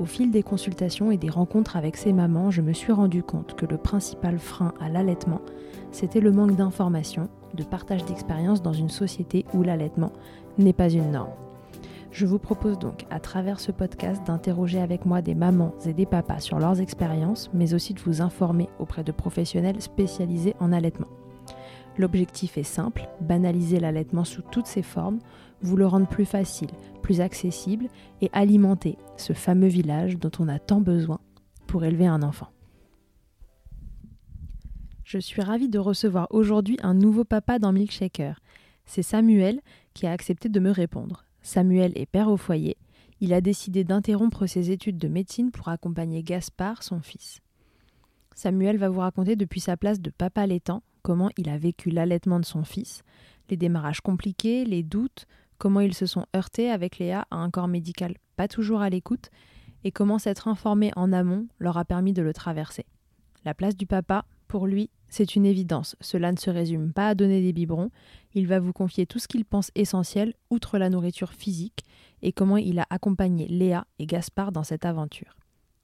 Au fil des consultations et des rencontres avec ces mamans, je me suis rendu compte que le principal frein à l'allaitement, c'était le manque d'informations, de partage d'expériences dans une société où l'allaitement n'est pas une norme. Je vous propose donc à travers ce podcast d'interroger avec moi des mamans et des papas sur leurs expériences, mais aussi de vous informer auprès de professionnels spécialisés en allaitement. L'objectif est simple, banaliser l'allaitement sous toutes ses formes, vous le rendre plus facile, plus accessible et alimenter ce fameux village dont on a tant besoin pour élever un enfant. Je suis ravie de recevoir aujourd'hui un nouveau papa dans Milkshaker. C'est Samuel qui a accepté de me répondre. Samuel est père au foyer. Il a décidé d'interrompre ses études de médecine pour accompagner Gaspard, son fils. Samuel va vous raconter depuis sa place de papa allaitant comment il a vécu l'allaitement de son fils, les démarrages compliqués, les doutes, comment ils se sont heurtés avec Léa à un corps médical pas toujours à l'écoute, et comment s'être informé en amont leur a permis de le traverser. La place du papa, pour lui, c'est une évidence. Cela ne se résume pas à donner des biberons. Il va vous confier tout ce qu'il pense essentiel, outre la nourriture physique, et comment il a accompagné Léa et Gaspard dans cette aventure.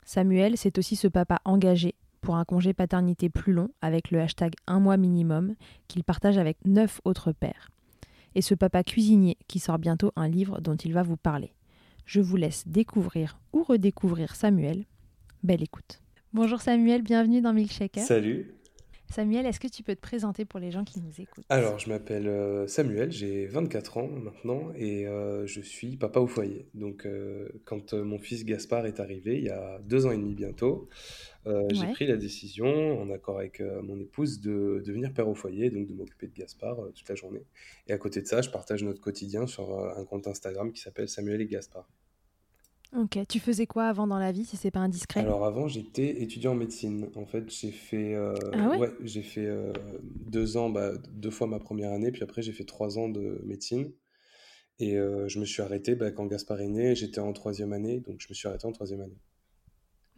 Samuel, c'est aussi ce papa engagé pour un congé paternité plus long avec le hashtag un mois minimum qu'il partage avec neuf autres pères. Et ce papa cuisinier qui sort bientôt un livre dont il va vous parler. Je vous laisse découvrir ou redécouvrir Samuel. Belle écoute. Bonjour Samuel, bienvenue dans Milkshaker. Salut. Samuel, est-ce que tu peux te présenter pour les gens qui nous écoutent? Alors, je m'appelle euh, Samuel, j'ai 24 ans maintenant et euh, je suis papa au foyer. Donc, euh, quand mon fils Gaspard est arrivé, il y a deux ans et demi bientôt, j'ai pris la décision, en accord avec mon épouse, de devenir père au foyer, donc de m'occuper de Gaspard toute la journée. Et à côté de ça, je partage notre quotidien sur un compte Instagram qui s'appelle Samuel et Gaspard. Ok, tu faisais quoi avant dans la vie, si c'est pas indiscret? Alors avant, j'étais étudiant en médecine. En fait, j'ai fait, euh, ah ouais, j'ai fait euh, deux ans, bah, deux fois ma première année, puis après j'ai fait trois ans de médecine. Et euh, je me suis arrêté bah, quand Gaspard est né, j'étais en troisième année, donc je me suis arrêté en troisième année.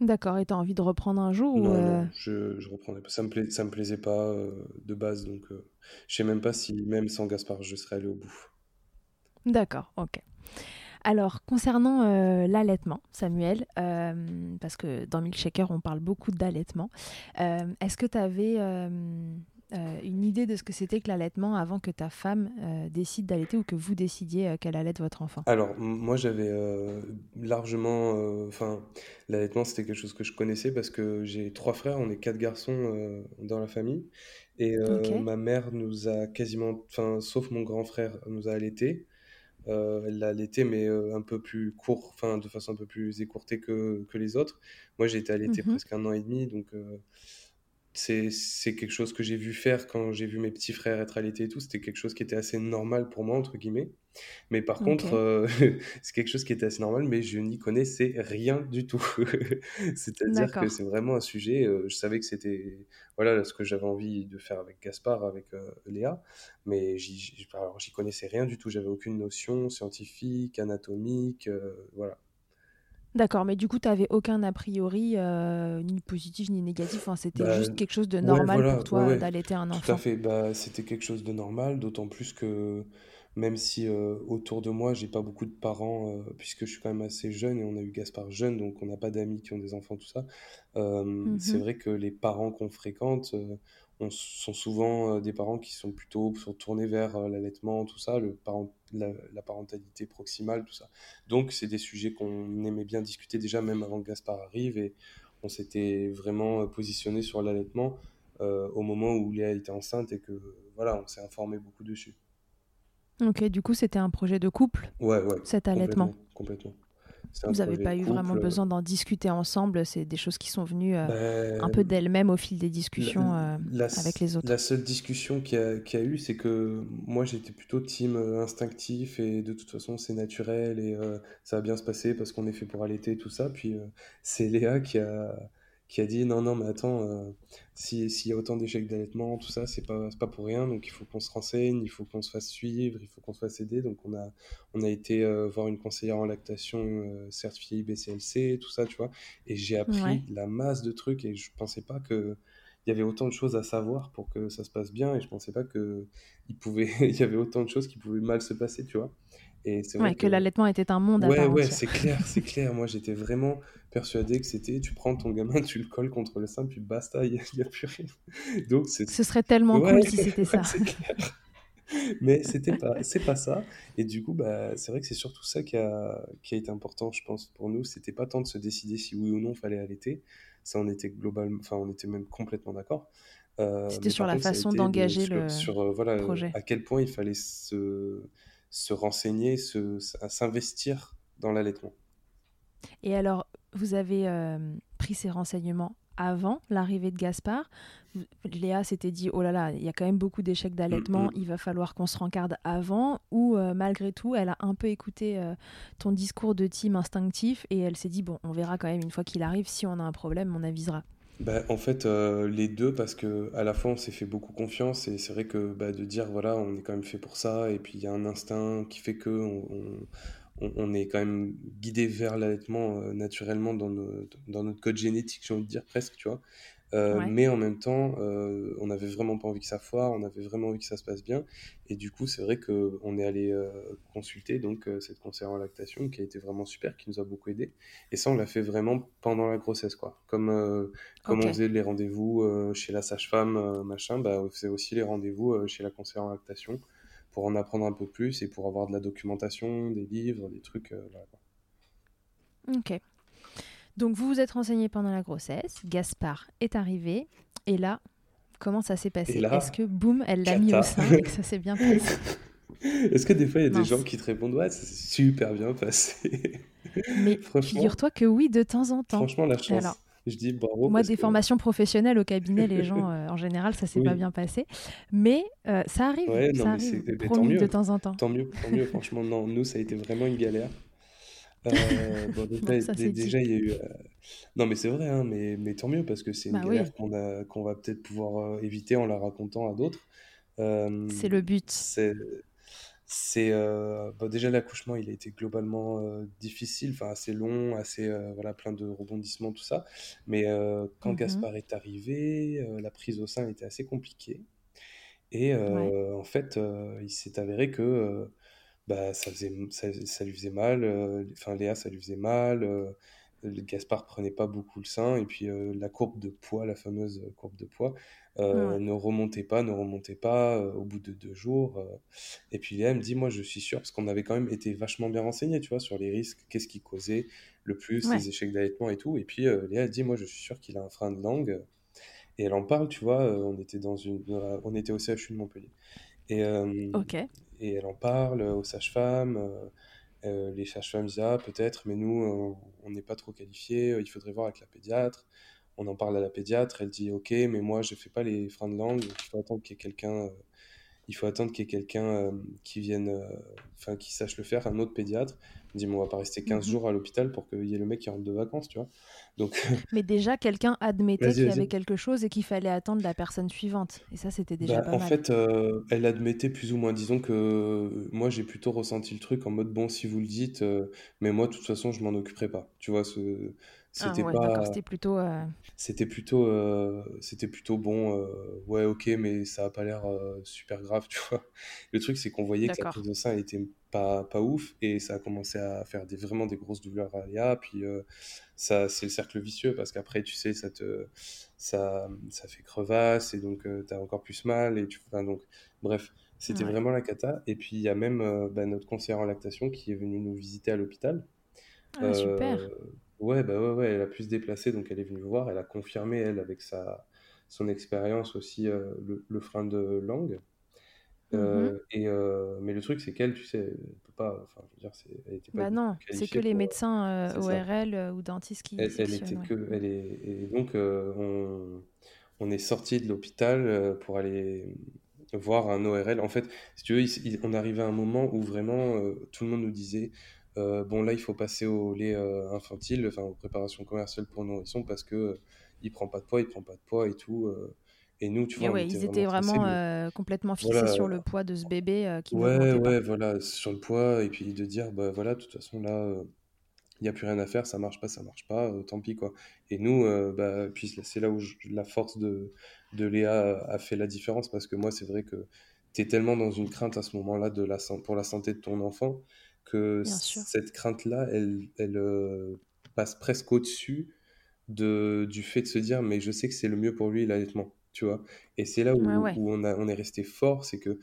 D'accord, et t'as envie de reprendre un jour Non, ou non, je, je reprendrai pas. Ça me ça me plaisait pas de base, donc je sais même pas si même sans Gaspard je serais allé au bout. D'accord, ok. Alors, concernant euh, l'allaitement, Samuel, euh, parce que dans Milkshaker, on parle beaucoup d'allaitement, euh, est-ce que tu avais une idée de ce que c'était que l'allaitement avant que ta femme décide d'allaiter ou que vous décidiez qu'elle allaite votre enfant? Alors, moi, j'avais largement. Enfin, l'allaitement, c'était quelque chose que je connaissais parce que j'ai trois frères, on est quatre garçons dans la famille. Et ma mère nous a quasiment. Enfin, sauf mon grand frère, nous a allaité. Euh, elle l'a allaité, mais euh, un peu plus court, enfin de façon un peu plus écourtée que, que les autres. Moi, j'ai été allaité Mhm. presque un an et demi, donc euh, c'est quelque chose que j'ai vu faire quand j'ai vu mes petits frères être allaités et tout. C'était quelque chose qui était assez normal pour moi, entre guillemets. Mais par contre, euh, c'est quelque chose qui était assez normal, mais je n'y connaissais rien du tout. C'est-à-dire que c'est vraiment un sujet, euh, je savais que c'était voilà ce que j'avais envie de faire avec Gaspard, avec euh, Léa, mais j'y connaissais rien du tout. J'avais aucune notion scientifique, anatomique, voilà. D'accord, mais du coup, tu n'avais aucun a priori, euh, ni positif ni négatif. Enfin, c'était Bah, juste quelque chose de normal pour voilà, toi ouais, d'allaiter un tout à enfant. fait. Bah, c'était quelque chose de normal, d'autant plus que même si euh, autour de moi, j'ai pas beaucoup de parents, euh, puisque je suis quand même assez jeune et on a eu Gaspard jeune, donc on n'a pas d'amis qui ont des enfants, tout ça. euh, c'est vrai que les parents qu'on fréquente, on, sont souvent des parents qui sont plutôt sont tournés vers l'allaitement, tout ça, le parent, la, parentalité proximale, tout ça. Donc, c'est des sujets qu'on aimait bien discuter déjà, même avant que Gaspard arrive, et on s'était vraiment positionné sur l'allaitement au moment où Léa était enceinte et que voilà, on s'est informé beaucoup dessus. Ok, du coup, c'était un projet de couple, ouais, ouais, cet allaitement. Complètement. Vous n'avez pas eu vraiment besoin d'en discuter ensemble, c'est des choses qui sont venues euh, un peu d'elles-mêmes au fil des discussions euh, avec les autres. La seule discussion qu'il y, a eu, c'est que moi j'étais plutôt team euh, instinctif et de toute façon c'est naturel et ça va bien se passer parce qu'on est fait pour allaiter tout ça. Puis c'est Léa qui a, qui a dit non, non, mais attends, euh, s'il y a autant d'échecs d'allaitement, tout ça, c'est pas, pas pour rien, donc il faut qu'on se renseigne, il faut qu'on se fasse suivre, il faut qu'on se fasse aider. Donc on a, on a été euh, voir une conseillère en lactation euh, certifiée IBCLC, tout ça, tu vois, et j'ai appris la masse de trucs et je pensais pas que il y avait autant de choses à savoir pour que ça se passe bien et je pensais pas que il pouvait il y avait autant de choses qui pouvaient mal se passer tu vois. Et c'est vrai que, l'allaitement était un monde à ouais ouais c'est clair c'est clair. Moi j'étais vraiment persuadé que c'était tu prends ton gamin, tu le colles contre le sein, puis basta, il n'y a, plus rien. Donc Ce serait tellement cool si c'était ça. Mais c'était pas, c'est pas ça. Et du coup, bah, c'est vrai que c'est surtout ça qui a, qui a été important, je pense, pour nous. C'était pas tant de se décider si oui ou non fallait allaiter. Ça, on était globalement, enfin, on était même complètement d'accord. Euh, c'était sur la façon d'engager le sur, euh, voilà, projet. À quel point il fallait se, se renseigner, se, s'investir dans l'allaitement. Et alors, vous avez euh, pris ces renseignements avant l'arrivée de Gaspard. Léa s'était dit oh là là, il y a quand même beaucoup d'échecs d'allaitement, mm, mm. il va falloir qu'on se rencarde avant. Ou euh, malgré tout, elle a un peu écouté euh, ton discours de team instinctif et elle s'est dit bon, on verra quand même une fois qu'il arrive. Si on a un problème, on avisera. Bah, en fait, les deux, parce que à la fois on s'est fait beaucoup confiance et c'est vrai que bah, de dire voilà, on est quand même fait pour ça et puis il y a un instinct qui fait que on on, est quand même guidé vers l'allaitement euh, naturellement dans, dans, notre code génétique, j'ai envie de dire presque, tu vois. Euh, mais en même temps, euh, on n'avait vraiment pas envie que ça foire, on avait vraiment envie que ça se passe bien. Et du coup, c'est vrai qu'on est allé consulter donc cette conseillère en lactation qui a été vraiment super, qui nous a beaucoup aidé. Et ça, on l'a fait vraiment pendant la grossesse, quoi. Comme, comme on faisait les rendez-vous chez la sage-femme, machin, bah, on faisait aussi les rendez-vous chez la conseillère en lactation pour en apprendre un peu plus et pour avoir de la documentation, des livres, des trucs. Euh, ok. Donc vous vous êtes renseigné pendant la grossesse, Gaspard est arrivé, et là, comment ça s'est passé? Est-ce que, boum, elle l'a mis au sein et que ça s'est bien passé? Est-ce que des fois, il y a des gens qui te répondent Ouais, ça s'est super bien passé? Mais figure-toi que oui, de temps en temps. Franchement, la chance. Je dis bravo. Moi, des formations professionnelles au cabinet, les gens, euh, en général, ça s'est pas bien passé. Mais euh, ça arrive, ça arrive promis, de temps en temps. Tant mieux, tant mieux. Franchement, non, nous, ça a été vraiment une galère. Euh, bon, déjà, il y a eu. Non, mais c'est vrai, hein, mais, mais tant mieux parce que c'est une bah galère qu'on qu'on va peut-être pouvoir éviter en la racontant à d'autres. c'est le but. C'est c'est euh, bah, déjà l'accouchement, il a été globalement euh, difficile, enfin assez long, assez euh, voilà plein de rebondissements tout ça. Mais quand mmh Gaspard est arrivé, la prise au sein était assez compliquée. Et en fait, il s'est avéré que bah, ça, faisait, ça, lui faisait mal, enfin Léa, ça lui faisait mal, Gaspard prenait pas beaucoup le sein, et puis la courbe de poids, la fameuse courbe de poids, euh, ne remontez pas, ne remontez pas euh, au bout de deux jours. Euh. Et puis Léa me dit, moi je suis sûr, parce qu'on avait quand même été vachement bien renseigné, tu vois, sur les risques, qu'est-ce qui causait le plus les échecs d'allaitement et tout. Et puis Léa dit, moi je suis sûr qu'il a un frein de langue. Et elle en parle, tu vois, on était dans une, on était au CHU de Montpellier. Et, et elle en parle aux sages-femmes. les sages-femmes disent ah peut-être, mais nous on n'est pas trop qualifiés. Il faudrait voir avec la pédiatre on en parle à la pédiatre, elle dit ok, mais moi je fais pas les freins de langue, il faut attendre qu'il y ait quelqu'un, euh, il faut attendre qu'il y ait quelqu'un euh, qui vienne, euh, enfin qui sache le faire, un autre pédiatre. Elle dit mais on va pas rester 15 mhm. jours à l'hôpital pour qu'il y ait le mec qui rentre de vacances, tu vois. Donc. mais déjà quelqu'un admettait qu'il y avait quelque chose et qu'il fallait attendre la personne suivante, et ça c'était déjà bah, pas en mal. En fait, elle admettait plus ou moins, disons que moi j'ai plutôt ressenti le truc en mode bon si vous le dites, mais moi de toute façon je m'en occuperai pas, tu vois ce Ah c'était ouais, pas, c'était plutôt. euh, c'était plutôt, euh, c'était plutôt bon. euh, ouais, ok, mais ça a pas l'air super grave, tu vois. Le truc, c'est qu'on voyait que la prise de sein, était pas, pas ouf et ça a commencé à faire des, vraiment des grosses douleurs à Léa. Puis ça, c'est le cercle vicieux parce qu'après, tu sais, ça te, ça, ça fait crevasse et donc tu t'as encore plus mal et tu, enfin, donc, bref, c'était Ouais. vraiment la cata. Et puis il y a même bah, notre conseillère en lactation qui est venue nous visiter à l'hôpital. Ah, super. Ouais, bah ouais, ouais, elle a pu se déplacer, donc elle est venue voir. Elle a confirmé, elle, avec sa, son expérience aussi, euh, le, le frein de langue. Euh, et, euh, mais le truc, c'est qu'elle, tu sais, elle peut pas, enfin, je veux dire, c'est, elle n'était pas Bah non, c'est que les pour. médecins. ORL ou dentistes qui Elle, elle était ouais. que, elle est, et donc on, on est sorti de l'hôpital pour aller voir un ORL. En fait, si tu veux, il- il- on arrivait à un moment où vraiment tout le monde nous disait, bon là, il faut passer au lait euh, infantile, enfin aux préparations commerciales pour nourrissons parce que euh, il prend pas de poids, il prend pas de poids et tout. euh. et nous, tu Et vois, on ouais, était ils étaient vraiment euh, complètement fixés voilà, sur le poids de ce bébé euh, qui ouais, n'augmentait pas. ouais, voilà, sur le poids et puis de dire, bah voilà, de toute façon là. euh, il n'y a plus rien à faire, ça marche pas, ça marche pas, euh, tant pis quoi. Et nous, euh, bah, puis c'est là où je- la force de, de Léa a fait la différence parce que moi, c'est vrai que tu es tellement dans une crainte à ce moment-là de la, san- pour la santé de ton enfant que cette crainte-là, elle, elle euh, passe presque au-dessus de, du fait de se dire, mais je sais que c'est le mieux pour lui l'allaitement, tu vois? Et c'est là Ouais, où, ouais. où on a, on est resté fort, c'est que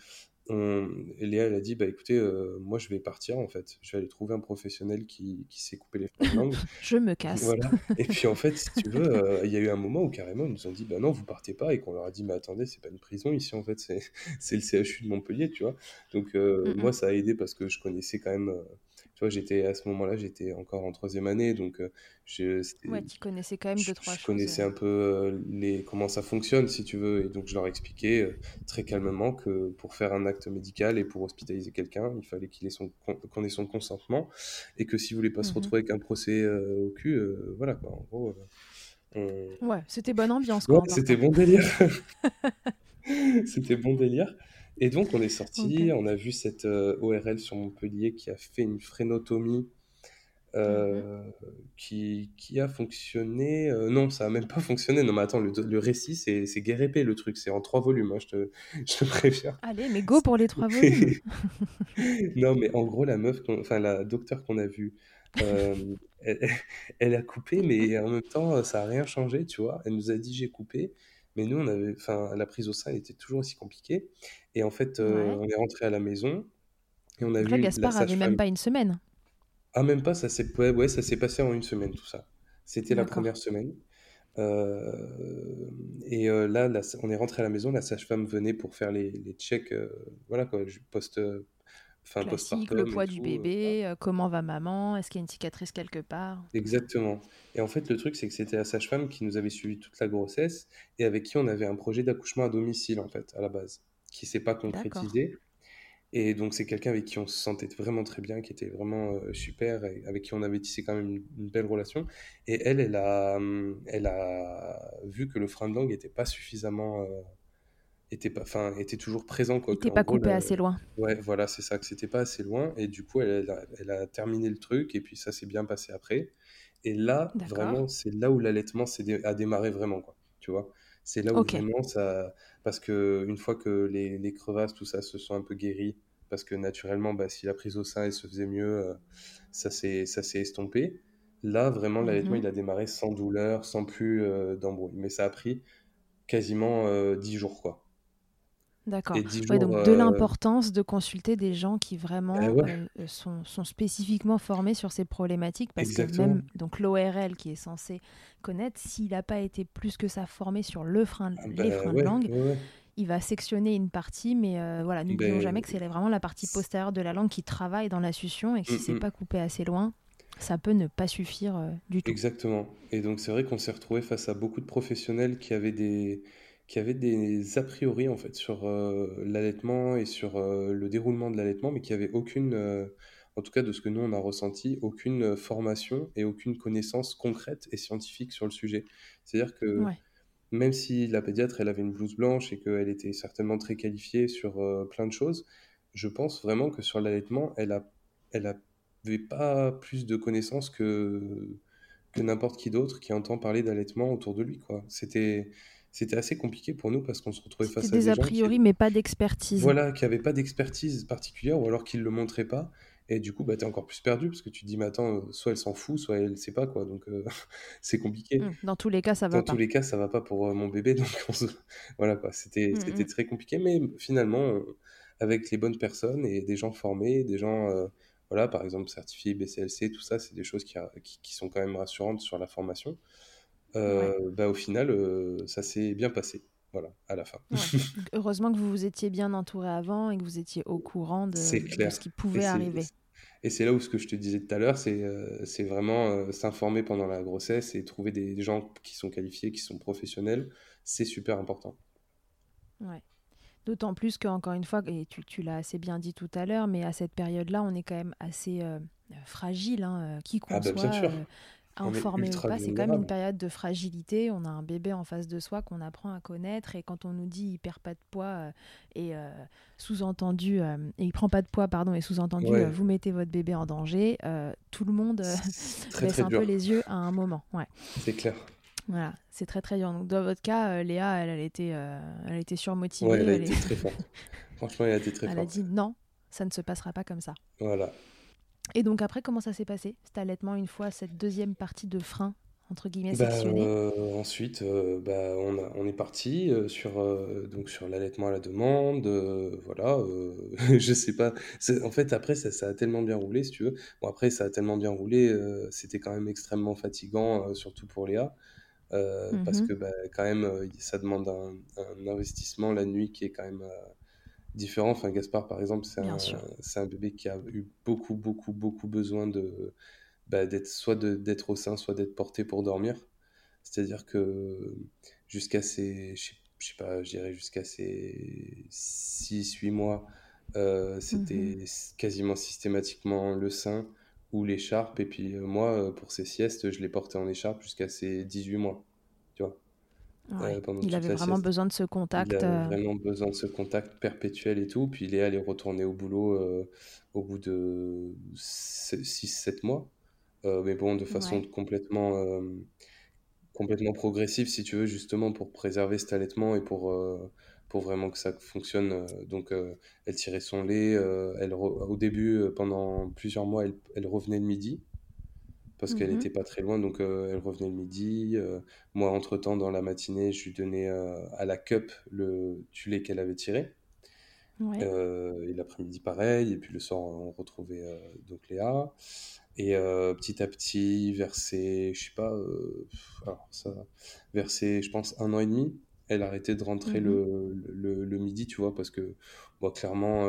on, Léa, elle a dit, bah écoutez, euh, moi je vais partir en fait, je vais aller trouver un professionnel qui, qui sait couper les freins de langue. Je me casse. Voilà. Et puis en fait, si tu veux, euh, il y a eu un moment où carrément ils nous ont dit, bah non, vous partez pas, et qu'on leur a dit, mais attendez, c'est pas une prison ici en fait, c'est le CHU de Montpellier, tu vois. Donc euh, Mm, moi, ça a aidé parce que je connaissais quand même, tu vois, j'étais à ce moment-là, j'étais encore en troisième année, donc euh, je, Ouais, tu connaissais quand même deux, trois je choses. connaissais euh. un peu euh, les, comment ça fonctionne, si tu veux, et donc je leur expliquais euh, très calmement que pour faire un acte médical et pour hospitaliser quelqu'un, il fallait qu'il ait son, qu'on ait son consentement, et que s'il voulait pas se Mhm. retrouver avec un procès euh, au cul, euh, voilà quoi, en gros, euh, on- Ouais, c'était bonne ambiance Ouais, c'était bon délire. C'était bon délire. Et donc on est sorti, on a vu cette euh, ORL sur Montpellier qui a fait une frénotomie Mhm. euh, qui, qui a fonctionné. euh, non, ça a même pas fonctionné. Non, mais attends, le, le récit, c'est c'est guérépé le truc. C'est en trois volumes, hein, je te, je te préviens. Allez, mais go pour les trois volumes. Non, mais en gros, la meuf, enfin la docteure qu'on a vue, elle, elle a coupé, mais en même temps, ça a rien changé, tu vois. Elle nous a dit j'ai coupé, mais nous, on avait, enfin, la prise au sein, elle était toujours aussi compliquée. Et en fait, euh, Ouais. on est rentré à la maison et on a Donc là, vu la Gaspard avait même pas une semaine. Ah, même pas, ça s'est, ouais, ouais, ça s'est passé en une semaine, tout ça. C'était la première semaine. Euh, et euh, là, on est rentré à la maison, la sage-femme venait pour faire les, les checks, euh, voilà quoi, post, enfin Classique, le poids du tout. euh, bébé, euh, comment va maman, est-ce qu'il y a une cicatrice quelque part? Exactement. Et en fait, le truc, c'est que c'était la sage-femme qui nous avait suivi toute la grossesse et avec qui on avait un projet d'accouchement à domicile, en fait, à la base, qui s'est pas concrétisé. Et donc, c'est quelqu'un avec qui on se sentait vraiment très bien, qui était vraiment euh, super, et avec qui on avait tissé quand même une, une belle relation. Et elle, elle a, hum, elle a vu que le frein de langue était pas suffisamment, euh, était pas, enfin, était toujours présent, quoi. En pas gros, coupé assez loin. ouais, voilà, c'est ça, que c'était pas assez loin. Et du coup, elle, elle a, elle a terminé le truc, et puis ça s'est bien passé après. Et là, vraiment, c'est là où l'allaitement dé- a démarré vraiment, quoi. Tu vois? C'est là où Ok. vraiment ça. Parce que une fois que les, les crevasses, tout ça, se sont un peu guéries, parce que naturellement, bah, si la prise au sein, elle se faisait mieux, euh, ça s'est ça s'est estompé. Là, vraiment, l'allaitement, Mhm. il a démarré sans douleur, sans plus euh, d'embrouille. Mais ça a pris quasiment euh, 10 jours, quoi. D'accord. Et 10 Ouais, donc de euh, l'importance de consulter des gens qui vraiment ouais, euh, euh, sont, sont spécifiquement formés sur ces problématiques parce que même donc l'ORL qui est censé connaître, s'il n'a pas été plus que ça formé sur le frein, Ah les bah freins de langue, il va sectionner une partie, mais euh, voilà, n'oublions Ben, jamais que c'est vraiment la partie postérieure de la langue qui travaille dans la succion et que si mm, c'est mm. pas coupé assez loin, ça peut ne pas suffire euh, du tout. Exactement. Et donc c'est vrai qu'on s'est retrouvé face à beaucoup de professionnels qui avaient des, qui avaient des a priori en fait sur euh, l'allaitement et sur euh, le déroulement de l'allaitement, mais qui avaient aucune, euh, en tout cas de ce que nous on a ressenti, aucune formation et aucune connaissance concrète et scientifique sur le sujet. C'est-à-dire que Ouais. même si la pédiatre elle avait une blouse blanche et qu'elle était certainement très qualifiée sur plein de choses, je pense vraiment que sur l'allaitement, elle a, elle avait pas plus de connaissances que que n'importe qui d'autre qui entend parler d'allaitement autour de lui. quoi. C'était c'était assez compliqué pour nous parce qu'on se retrouvait face à des, des a priori, mais pas d'expertise. Voilà, qui n'avaient pas d'expertise particulière ou alors qu'ils ne le montraient pas. Et du coup, bah, tu es encore plus perdu parce que tu te dis, mais attends, euh, soit elle s'en fout, soit elle ne sait pas, quoi. Donc, euh, c'est compliqué. Mmh, dans tous les cas, ça va Dans pas. tous les cas, ça va pas pour euh, mon bébé. Donc, voilà, quoi. C'était c'était mmh. très compliqué. Mais finalement, avec les bonnes personnes et des gens formés, des gens, voilà, par exemple, certifiés BCLC, tout ça, c'est des choses qui, qui, sont quand même rassurantes sur la formation. Bah, au final, ça s'est bien passé. Voilà, à la fin. Heureusement que vous vous étiez bien entouré avant et que vous étiez au courant de, ce qui pouvait arriver. Et c'est là où ce que je te disais tout à l'heure, c'est c'est vraiment s'informer pendant la grossesse et trouver des gens qui sont qualifiés, qui sont professionnels. C'est super important. Ouais. D'autant plus qu'encore une fois, et tu, tu l'as assez bien dit tout à l'heure, mais à cette période-là, on est quand même assez fragile, hein, qui qu'on ah bah, bien sûr informé ou pas, c'est quand même une période de fragilité. On a un bébé en face de soi qu'on apprend à connaître et quand on nous dit il perd pas de poids euh, et euh, sous-entendu euh, et il prend pas de poids pardon et sous-entendu vous mettez votre bébé en danger, tout le monde baisse un peu les yeux à un moment. Ouais. C'est clair. Voilà, c'est très très dur. Donc dans votre cas, Léa, elle, elle était, elle était surmotivée. Ouais, elle a été très forte. Franchement, elle a été très forte. Elle a dit non, ça ne se passera pas comme ça. Voilà. Et donc après, comment ça s'est passé, cet allaitement, une fois cette deuxième partie de frein entre guillemets bah, euh, ensuite, euh, bah, on, a, on est parti euh, sur, donc sur l'allaitement à la demande. voilà, je sais pas. En fait, après, ça, ça, a tellement bien roulé, si tu veux. Bon, après, ça a tellement bien roulé, c'était quand même extrêmement fatigant, surtout pour Léa. Parce mmh que bah, quand même, ça demande un, un, investissement la nuit qui est quand même différent. Enfin, Gaspard, par exemple, c'est un, un, bébé qui a eu beaucoup, beaucoup, beaucoup besoin de, bah, d'être soit d'être au sein, soit d'être porté pour dormir. C'est-à-dire que jusqu'à ses, je sais, pas, je dirais jusqu'à ses 6-8 mois, euh, c'était mmh quasiment systématiquement le sein ou l'écharpe. Et puis euh, moi, euh, pour ses siestes, je l'ai porté en écharpe jusqu'à ses 18 mois. Tu vois euh, il avait vraiment besoin de ce contact. Il avait euh. vraiment besoin de ce contact perpétuel et tout. Puis Léa, elle est retournée au boulot euh, au bout de 6-7 mois. mais bon, de façon complètement, complètement progressive, si tu veux, justement pour préserver cet allaitement et pour, pour vraiment que ça fonctionne. Donc, elle tirait son lait. elle au début, pendant plusieurs mois, elle, elle revenait le midi parce qu'elle n'était mmh pas très loin, donc euh, elle revenait le midi. Euh, moi, entre-temps, dans la matinée, je lui donnais euh, à la cup le lait qu'elle avait tiré. et l'après-midi, pareil. Et puis le soir, on retrouvait donc Léa. Et petit à petit, versé, je sais pas, alors ça, versé, je pense, un an et demi, elle arrêtait de rentrer mmh le, le, midi, tu vois, parce que, bon, clairement,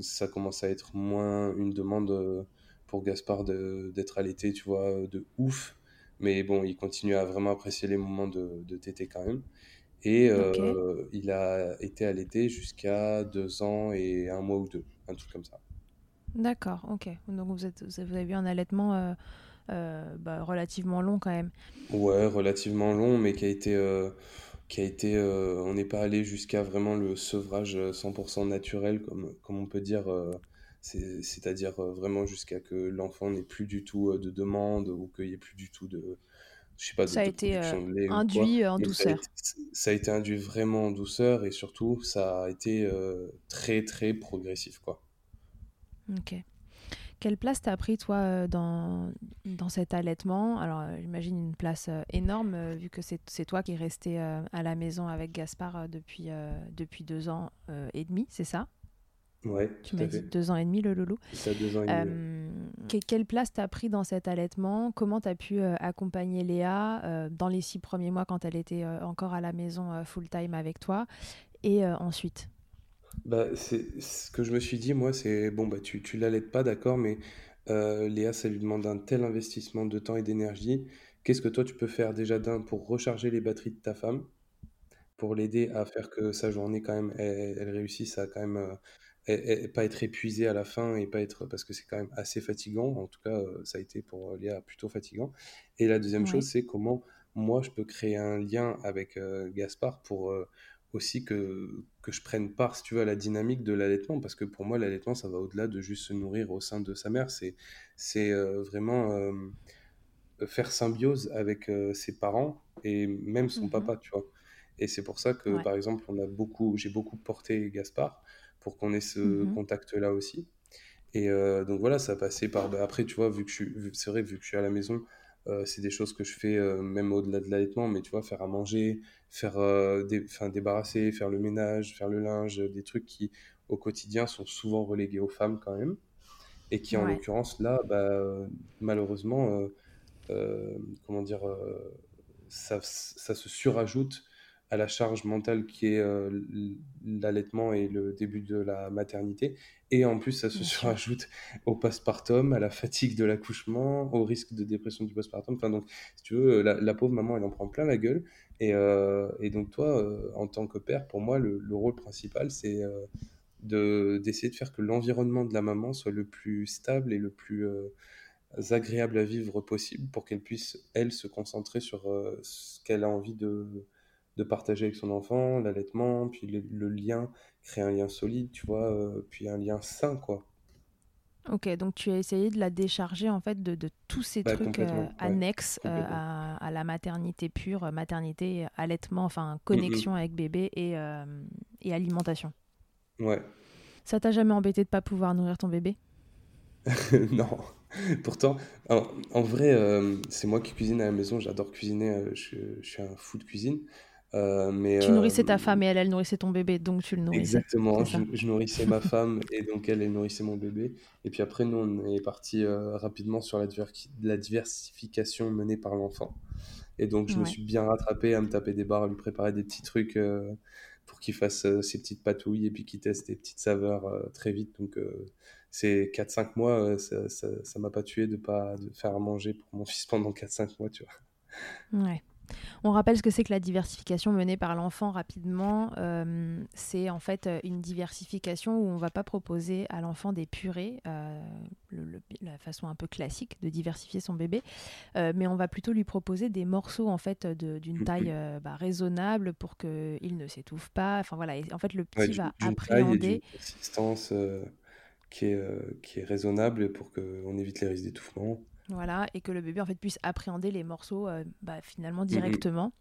ça commence à être moins une demande pour Gaspard d'être allaité, tu vois, de ouf. Mais bon, il continue à vraiment apprécier les moments de, de tété quand même. Et euh, il a été allaité jusqu'à deux ans et un mois ou deux, un truc comme ça. D'accord, ok. Donc vous, êtes, vous avez eu un allaitement euh, euh, bah, relativement long quand même. Ouais, relativement long, mais qui a été... qui a été on n'est pas allé jusqu'à vraiment le sevrage 100% naturel, comme, comme on peut dire c'est-à-dire euh, vraiment jusqu'à que l'enfant n'ait plus du tout euh, de demande ou qu'il n'y ait plus du tout de, je sais pas, ça a été euh, induit en douceur. Ça a, été, induit vraiment en douceur et surtout ça a été très très progressif quoi. Ok. Quelle place t'as pris toi dans, dans cet allaitement? Alors j'imagine une place énorme vu que c'est toi qui es resté à la maison avec Gaspard depuis, depuis deux ans et demi, c'est ça? Ouais, tu m'as dit deux ans et demi, le loulou. Ça, deux ans et demi. Euh, quelle place t'as pris dans cet allaitement? Comment t'as pu euh, accompagner Léa euh, dans les six premiers mois quand elle était encore à la maison full-time avec toi? Et ensuite? Bah, Ce que je me suis dit, moi, c'est bon, bah, tu, tu l'allaites pas, d'accord, mais Léa, ça lui demande un tel investissement de temps et d'énergie. Qu'est-ce que toi, tu peux faire déjà d'un pour recharger les batteries de ta femme? Pour l'aider à faire que sa journée quand même elle, elle réussisse à quand même et, pas être épuisé à la fin et pas être parce que c'est quand même assez fatigant. En tout cas euh, ça a été pour Léa plutôt fatigant. Et la deuxième chose c'est comment moi je peux créer un lien avec euh, Gaspard pour euh, aussi que, que je prenne part si tu veux à la dynamique de l'allaitement. Parce que pour moi l'allaitement ça va au-delà de juste se nourrir au sein de sa mère. C'est c'est vraiment faire symbiose avec ses parents et même son mmh papa, tu vois. Et c'est pour ça que, par exemple, on a beaucoup, j'ai beaucoup porté Gaspard pour qu'on ait ce mmh contact-là aussi. Et donc voilà, ça a passé par. Bah, après, tu vois, vu que je suis, c'est vrai, vu que je suis à la maison, c'est des choses que je fais même au-delà de l'allaitement, mais tu vois, faire à manger, faire des, débarrasser, faire le ménage, faire le linge, des trucs qui au quotidien sont souvent relégués aux femmes quand même, et qui en l'occurrence là, bah, malheureusement, comment dire, ça, ça, se surajoute à la charge mentale qui est l'allaitement et le début de la maternité. Et en plus, ça se surajoute au postpartum, à la fatigue de l'accouchement, au risque de dépression du postpartum. Enfin, donc, si tu veux, la, pauvre maman, elle en prend plein la gueule. Et, et donc, toi, en tant que père, pour moi, le, rôle principal, c'est de d'essayer de faire que l'environnement de la maman soit le plus stable et le plus agréable à vivre possible pour qu'elle puisse, elle, se concentrer sur ce qu'elle a envie de de partager avec son enfant, l'allaitement, puis le, lien, créer un lien solide, tu vois, euh, puis un lien sain, quoi. Ok, donc tu as essayé de la décharger en fait de, de tous ces bah, trucs euh, annexes euh, à, la maternité pure, maternité, allaitement, enfin connexion avec bébé et, et alimentation. Ouais. Ça t'a jamais embêté de pas pouvoir nourrir ton bébé? Non. Pourtant, en, vrai, c'est moi qui cuisine à la maison. J'adore cuisiner. je, suis un fou de cuisine. Euh, mais, tu nourrissais ta euh, femme et elle, elle nourrissait ton bébé, donc tu le nourrissais. Exactement, je, nourrissais ma femme et donc elle, elle nourrissait mon bébé. Et puis après, nous, on est parti euh, rapidement sur la, la, diversification menée par l'enfant. Et donc, je me suis bien rattrapé à me taper des barres, à lui préparer des petits trucs pour qu'il fasse ses petites patouilles et puis qu'il teste des petites saveurs très vite. Donc, ces 4-5 mois, ça ne m'a pas tué de pas de faire à manger pour mon fils pendant 4-5 mois, tu vois. Ouais. On rappelle ce que c'est que la diversification menée par l'enfant rapidement. Euh, c'est en fait euh, une diversification où on ne va pas proposer à l'enfant des purées, euh, la façon un peu classique de diversifier son bébé, mais on va plutôt lui proposer des morceaux en fait d'une taille bah, raisonnable pour qu'il ne s'étouffe pas. Enfin voilà, en fait le petit va appréhender. Une consistance qui est, qui est raisonnable pour qu'on évite les risques d'étouffement. Voilà, et que le bébé en fait puisse appréhender les morceaux euh, bah, finalement directement,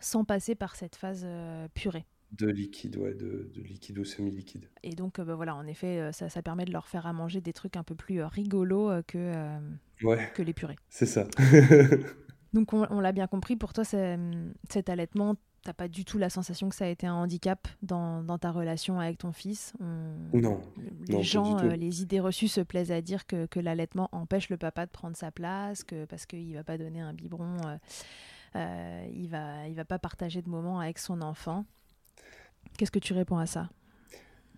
sans passer par cette phase euh, purée. De liquide, ouais, de, liquide ou semi-liquide. Et donc, euh, bah, voilà, en effet, ça, ça, permet de leur faire à manger des trucs un peu plus rigolos que, que les purées. C'est ça. donc, on, l'a bien compris, pour toi, cet allaitement, t'as pas du tout la sensation que ça a été un handicap dans, dans ta relation avec ton fils Non. Les gens, euh, les idées reçues se plaisent à dire que, que l'allaitement empêche le papa de prendre sa place, que parce qu'il va pas donner un biberon, euh, euh, il va il va pas partager de moments avec son enfant. Qu'est-ce que tu réponds à ça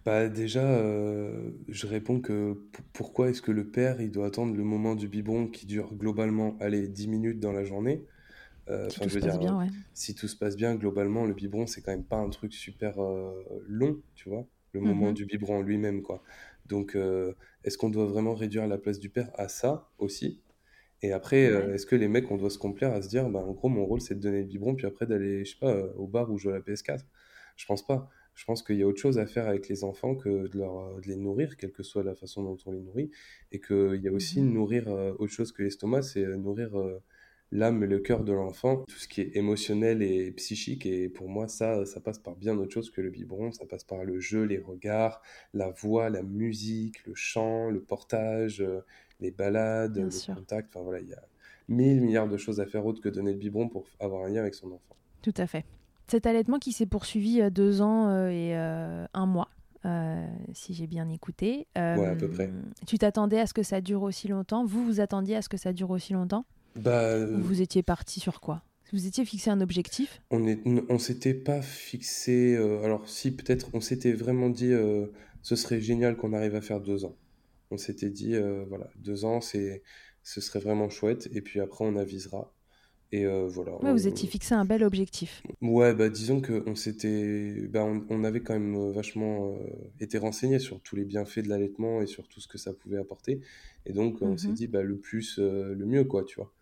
bah déjà, je réponds que pourquoi est-ce que le père il doit attendre le moment du biberon qui dure globalement allez 10 minutes dans la journée euh, si tout se passe bien, Si tout se passe bien, globalement, le biberon, c'est quand même pas un truc super euh, long, tu vois, le moment mhm. du biberon lui-même, quoi. Donc, euh, est-ce qu'on doit vraiment réduire la place du père à ça aussi? Et après, est-ce que les mecs, on doit se complaire à se dire, bah, en gros, mon rôle, c'est de donner le biberon, puis après d'aller, je sais pas, au bar ou jouer à la PS4 Je pense pas. Je pense qu'il y a autre chose à faire avec les enfants que de, leur, de les nourrir, quelle que soit la façon dont on les nourrit. Et qu'il y a aussi mhm. nourrir autre chose que l'estomac, c'est nourrir l'âme et le cœur de l'enfant, tout ce qui est émotionnel et psychique. Et pour moi, ça, ça passe par bien autre chose que le biberon. Ça passe par le jeu, les regards, la voix, la musique, le chant, le portage, euh, les balades, le contact. Enfin voilà, il y a mille milliards de choses à faire autre que donner le biberon pour avoir un lien avec son enfant. Tout à fait. Cet allaitement qui s'est poursuivi euh, deux ans euh, et un mois. si j'ai bien écouté. ouais, à peu près. Tu t'attendais à ce que ça dure aussi longtemps? Vous, vous attendiez à ce que ça dure aussi longtemps? Bah, Vous étiez parti sur quoi? Vous étiez fixé un objectif? On est, on s'était pas fixé. Euh, alors si peut-être, on s'était vraiment dit, euh, ce serait génial qu'on arrive à faire deux ans. On s'était dit, euh, voilà, deux ans, c'est, ce serait vraiment chouette. Et puis après, on avisera. Et voilà. Ouais, vous étiez fixé un bel objectif. Ouais, bah disons que on s'était, bah, on, avait quand même vachement été renseigné sur tous les bienfaits de l'allaitement et sur tout ce que ça pouvait apporter. Et donc on s'est mhm. dit, bah le plus, le mieux, quoi, tu vois.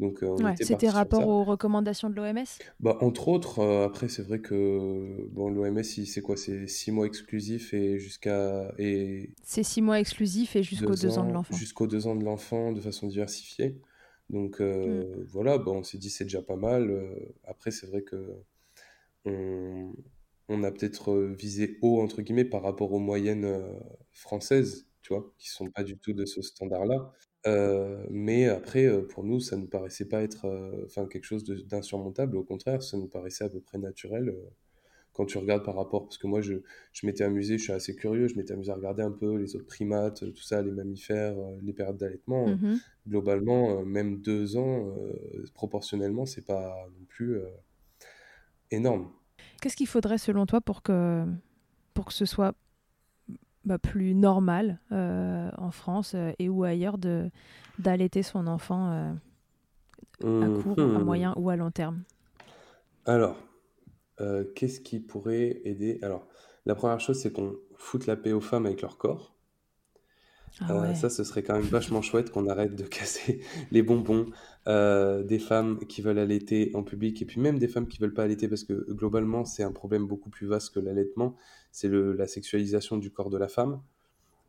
Donc, euh, c'était rapport aux recommandations de l'OMS bah, Entre autres, euh, après, c'est vrai que bon, l'OMS, c'est quoi? C'est six mois exclusifs et jusqu'à. C'est six mois exclusifs et jusqu'aux deux, ans, de l'enfant. Jusqu'aux deux ans de l'enfant de façon diversifiée. Donc mmh. voilà, bon, on s'est dit c'est déjà pas mal. après, c'est vrai que on, on a peut-être visé haut, entre guillemets, par rapport aux moyennes françaises, tu vois, qui sont pas du tout de ce standard-là. Mais après, pour nous, ça nous paraissait pas être enfin quelque chose d'insurmontable. Au contraire, ça nous paraissait à peu près naturel quand tu regardes par rapport, parce que moi je, je m'étais amusé, je suis assez curieux, je m'étais amusé à regarder un peu les autres primates, tout ça, les mammifères, les périodes d'allaitement. Mmh globalement, même deux ans, proportionnellement, c'est pas non plus énorme. Qu'est-ce qu'il faudrait selon toi pour que, pour que ce soit bah, plus normal euh, en France euh, et ou ailleurs de d'allaiter son enfant euh, à court, à mhm. moyen ou à long terme Alors, qu'est-ce qui pourrait aider? Alors, la première chose, c'est qu'on foute la paix aux femmes avec leur corps. Ah ça, ce serait quand même vachement chouette qu'on arrête de casser les bonbons euh, des femmes qui veulent allaiter en public et puis même des femmes qui veulent pas allaiter parce que globalement, c'est un problème beaucoup plus vaste que l'allaitement. C'est la sexualisation du corps de la femme.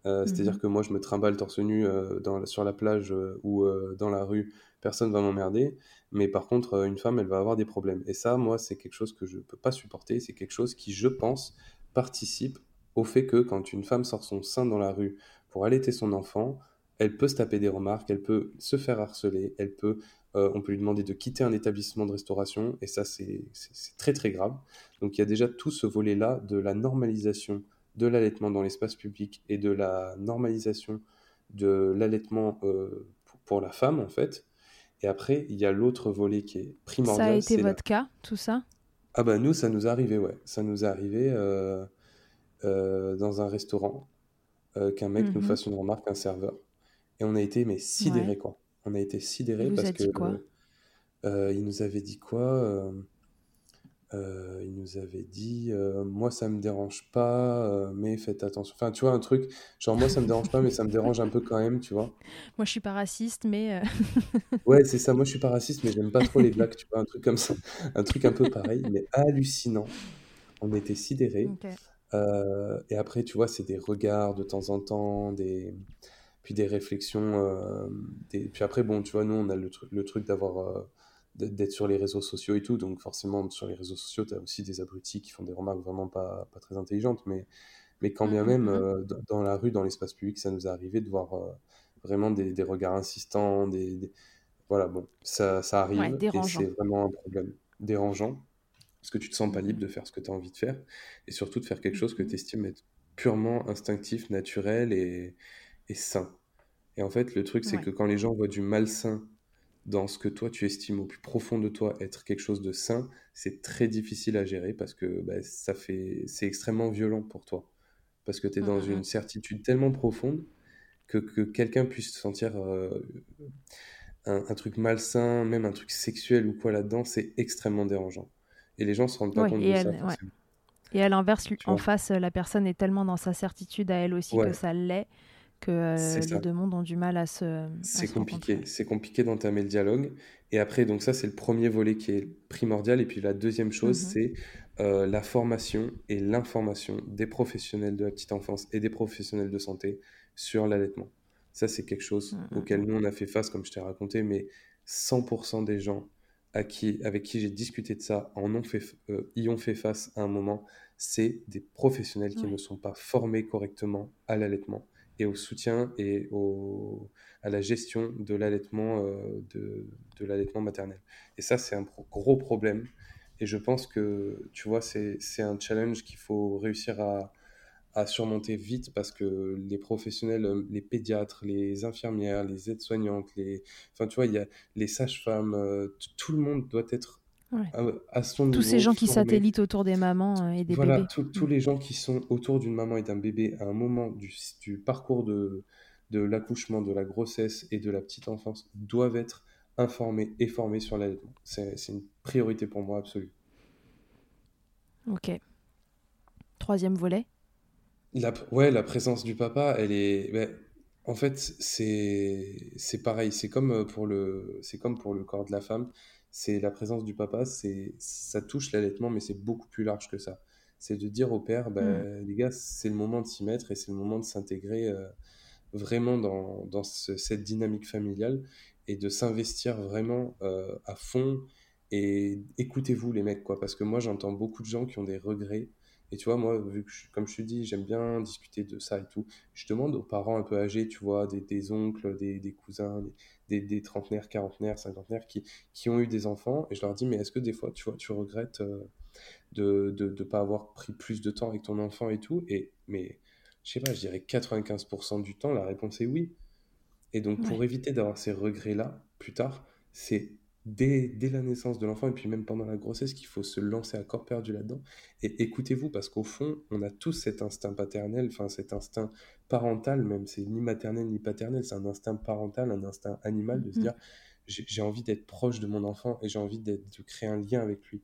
Euh, c'est-à-dire mmh que moi, je me trimballe torse nu euh, dans, sur la plage ou dans la rue, personne va m'emmerder. Mais par contre, une femme, elle va avoir des problèmes. Et ça, moi, c'est quelque chose que je peux pas supporter. C'est quelque chose qui, je pense, participe au fait que quand une femme sort son sein dans la rue pour allaiter son enfant, elle peut se taper des remarques, elle peut se faire harceler, elle peut, euh, on peut lui demander de quitter un établissement de restauration, et ça c'est très très grave. Donc il y a déjà tout ce volet-là de la normalisation de l'allaitement dans l'espace public et de la normalisation de l'allaitement euh, pour, la femme en fait. Et après, il y a l'autre volet qui est primordial. Ça a été votre cas, tout ça? Ah bah nous, ça nous est arrivé, ouais. Ça nous est arrivé euh, dans un restaurant. Euh, qu'un mec nous mmh fasse une remarque, un serveur. Et on a été mais sidérés quoi. On a été sidérés parce que euh, il nous avait dit quoi euh, Il nous avait dit moi ça me dérange pas, mais faites attention. Enfin tu vois un truc genre moi ça me dérange pas, mais ça me dérange un peu quand même, tu vois. Moi je suis pas raciste, mais ouais c'est ça. Moi je suis pas raciste, mais j'aime pas trop les blagues, tu vois un truc comme ça, un truc un peu pareil, mais hallucinant. On était sidérés. Euh, et après, tu vois, c'est des regards de temps en temps, des... puis des réflexions. Euh, des... Puis après, bon, tu vois, nous, on a le, truc, le truc d'avoir. Euh, d'être sur les réseaux sociaux et tout, donc forcément, sur les réseaux sociaux, tu as aussi des abrutis qui font des remarques vraiment pas, pas très intelligentes, mais, mais quand bien mmh, même, mmh, mmh. dans la rue, dans l'espace public, ça nous est arrivé de voir vraiment des, des, regards insistants, des, Voilà, bon, ça, ça arrive, et c'est vraiment un problème dérangeant parce que tu te sens pas libre de faire ce que tu as envie de faire, et surtout de faire quelque chose que tu estimes être purement instinctif, naturel et, sain? Et en fait, le truc, c'est que quand les gens voient du malsain dans ce que toi tu estimes au plus profond de toi être quelque chose de sain, c'est très difficile à gérer parce que bah, ça fait, c'est extrêmement violent pour toi. Parce que tu es dans mmh, une certitude tellement profonde que, que quelqu'un puisse sentir euh, un, un, truc malsain, même un truc sexuel ou quoi là-dedans, c'est extrêmement dérangeant. Et les gens se rendent pas compte de ça. Et à l'inverse, en face, la personne est tellement dans sa certitude à elle aussi que ça l'est, que euh, les deux mondes ont du mal à se. C'est compliqué. C'est compliqué d'entamer le dialogue. Et après, donc ça, c'est le premier volet qui est primordial. Et puis la deuxième chose, mmh c'est euh, la formation et l'information des professionnels de la petite enfance et des professionnels de santé sur l'allaitement. Ça, c'est quelque chose mmh, mmh, auquel nous, on a fait face, comme je t'ai raconté, mais 100% des gens qui, avec qui j'ai discuté de ça en ont fait, euh, y ont fait face à un moment, c'est des professionnels qui ne sont pas formés correctement à l'allaitement et au soutien et au, à la gestion de l'allaitement euh, de, de l'allaitement maternel. Et ça, c'est un gros problème. Et je pense que, tu vois, c'est un challenge qu'il faut réussir à, à surmonter vite parce que les professionnels, euh, les pédiatres, les infirmières, les aides-soignantes, les, enfin tu vois, il y a les sages-femmes, euh, tout le monde doit être à, son niveau. Tous ces gens qui satellitent autour des mamans euh, et des voilà, bébés. tous mm. les gens qui sont autour d'une maman et d'un bébé à un moment du, du parcours de, de l'accouchement, de la grossesse et de la petite enfance doivent être informés et formés sur l'allaitement. C'est une priorité pour moi absolue. Ok. Troisième volet la, ouais, la présence du papa, elle est. Ben, en fait, c'est c'est pareil. C'est comme euh, pour le c'est comme pour le corps de la femme. C'est la présence du papa. C'est ça touche l'allaitement, mais c'est beaucoup plus large que ça. C'est de dire au père, ben, mm. les gars, c'est le moment de s'y mettre et c'est le moment de s'intégrer euh, vraiment dans, dans cette dynamique familiale et de s'investir vraiment à fond. Et écoutez-vous les mecs, quoi, parce que moi j'entends beaucoup de gens qui ont des regrets et tu vois, moi, vu que, comme je te dis, j'aime bien discuter de ça et tout, je demande aux parents un peu âgés, tu vois, des, des oncles, des, des cousins, des, des, trentenaires, quarantenaires, cinquantenaires qui, qui ont eu des enfants, et je leur dis, mais est-ce que des fois, tu vois, tu regrettes euh, de ne de, pas avoir pris plus de temps avec ton enfant et tout? Et, mais, je sais pas, je dirais 95% du temps, la réponse est oui. Et donc, pour éviter d'avoir ces regrets-là, plus tard, c'est dès, la naissance de l'enfant et puis même pendant la grossesse qu'il faut se lancer à corps perdu là-dedans. Et écoutez-vous parce qu'au fond, on a tous cet instinct paternel, enfin cet instinct parental même, c'est ni maternel ni paternel, c'est un instinct parental, un instinct animal de se mm-hmm. dire j'ai envie d'être proche de mon enfant et j'ai envie de créer un lien avec lui.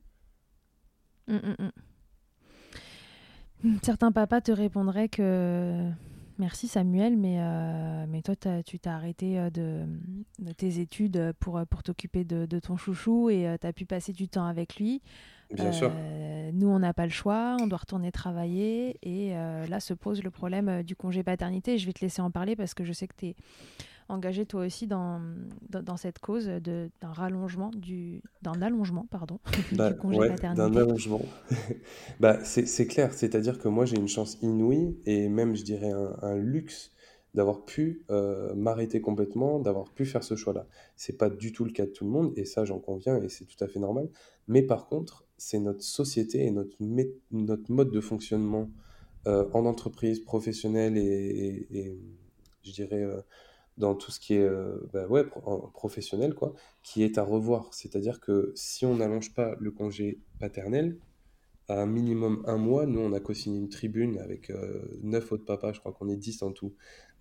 Mm, mm, mm. Certains papas te répondraient que Merci Samuel, mais, euh, mais toi tu t'es arrêté euh, de, tes études pour, pour t'occuper de, ton chouchou et euh, tu as pu passer du temps avec lui. Bien sûr. Nous, on n'a pas le choix, on doit retourner travailler et là se pose le problème du congé paternité. Je vais te laisser en parler parce que je sais que tu es engagé toi aussi dans, dans, cette cause d'un rallongement du d'un allongement pardon bah, du congé paternité. D'un allongement. bah c'est clair, c'est-à-dire que moi j'ai une chance inouïe et même je dirais un, luxe d'avoir pu euh, m'arrêter complètement, d'avoir pu faire ce choix-là. C'est pas du tout le cas de tout le monde et ça j'en conviens et c'est tout à fait normal. Mais par contre, c'est notre société et notre, notre mode de fonctionnement euh, en entreprise professionnelle et, et, je dirais euh, dans tout ce qui est euh, bah ouais, professionnel, quoi, qui est à revoir. C'est-à-dire que si on n'allonge pas le congé paternel, à un minimum un mois, nous on a co-signé une tribune avec euh, neuf autres papas, je crois qu'on est dix en tout,